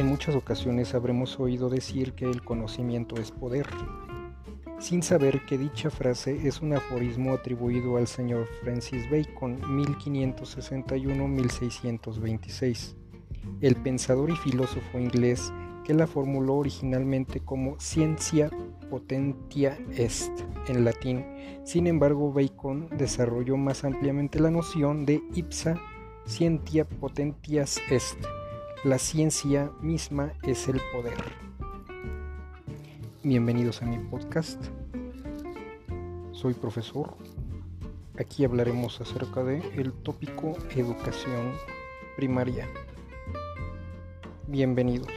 En muchas ocasiones habremos oído decir que el conocimiento es poder, sin saber que dicha frase es un aforismo atribuido al señor Francis Bacon 1561-1626, el pensador y filósofo inglés que la formuló originalmente como ciencia potentia est en latín. Sin embargo, Bacon desarrolló más ampliamente la noción de ipsa scientia potentias est. La ciencia misma es el poder. Bienvenidos a mi podcast. Soy profesor. Aquí hablaremos acerca de el tópico educación primaria. Bienvenidos.